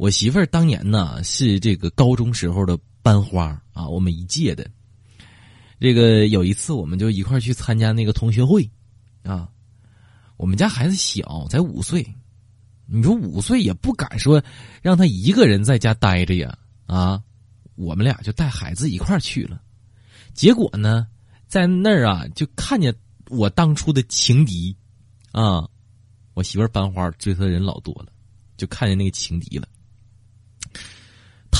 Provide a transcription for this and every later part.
我媳妇儿当年呢是这个高中时候的班花啊，我们一届的。这个有一次，我们就一块去参加那个同学会，啊，我们家孩子小，才五岁，你说五岁也不敢说让他一个人在家待着呀，啊，我们俩就带孩子一块去了，结果呢，在那儿啊，就看见我当初的情敌，啊，我媳妇儿班花追她的人老多了，就看见那个情敌了，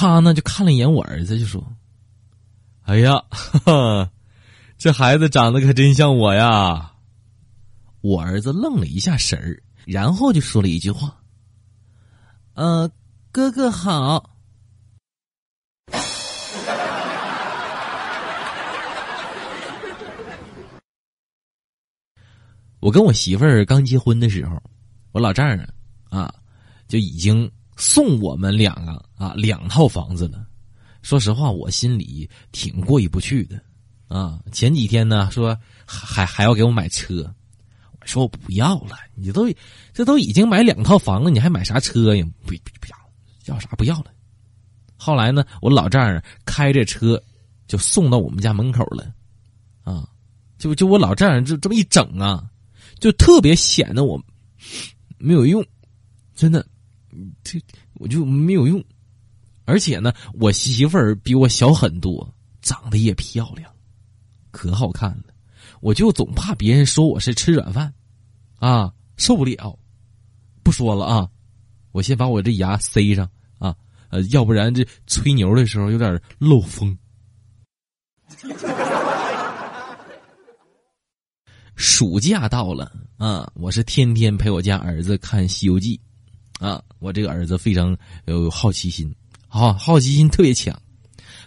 他呢就看了一眼我儿子，就说。哎呀，哈哈，这孩子长得可真像我呀！我儿子愣了一下神儿，然后就说了一句话：“呃，哥哥好。”我跟我媳妇儿刚结婚的时候，我老丈人啊就已经送我们两个啊两套房子了。说实话，我心里挺过意不去的，啊！前几天呢，说还还要给我买车，我说我不要了。你都这都已经买两套房了，你还买啥车呀？不不不要，要啥不要了。后来呢，我老丈人开着车就送到我们家门口了，啊！就就我老丈人就这么一整啊，就特别显得我没有用，真的，这我就没有用。而且呢，我媳妇儿比我小很多，长得也漂亮，可好看了。我就总怕别人说我是吃软饭，啊，受不了。不说了啊，我先把我这牙塞上啊，呃，要不然这吹牛的时候有点漏风。暑假到了啊，我是天天陪我家儿子看《西游记》，啊，我这个儿子非常有好奇心。好，好奇心特别强，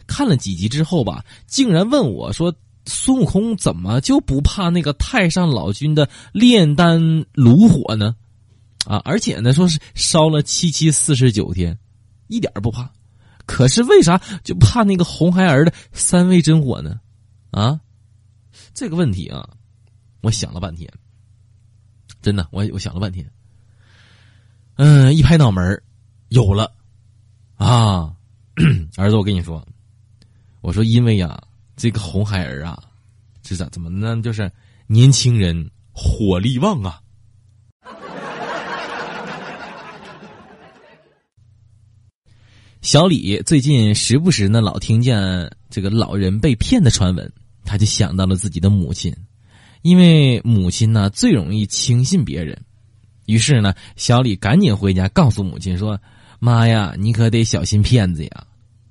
看了几集之后吧，竟然问我说：“孙悟空怎么就不怕那个太上老君的炼丹炉火呢？”啊，而且呢，说是烧了七七四十九天，一点不怕。可是为啥就怕那个红孩儿的三味真火呢？啊，这个问题啊，我想了半天，真的，我我想了半天，嗯，一拍脑门有了。啊，儿子，我跟你说，我说因为呀，这个红孩儿啊，这咋怎么呢？就是年轻人火力旺啊。小李最近时不时呢，老听见这个老人被骗的传闻，他就想到了自己的母亲，因为母亲呢最容易轻信别人，于是呢，小李赶紧回家告诉母亲说。妈呀，你可得小心骗子呀！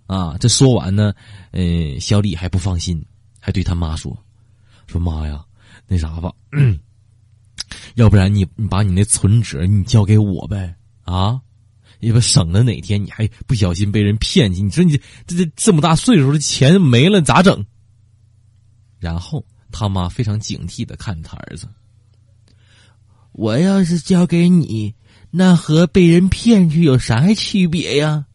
啊，这说完呢，呃，小李还不放心，还对他妈说：“说妈呀，那啥吧，要不然你你把你那存折你交给我呗，啊，要不省得哪天你还不小心被人骗去。你说你这这这么大岁数的钱没了咋整？”然后他妈非常警惕的看着他儿子：“我要是交给你。”那和被人骗去有啥区别呀？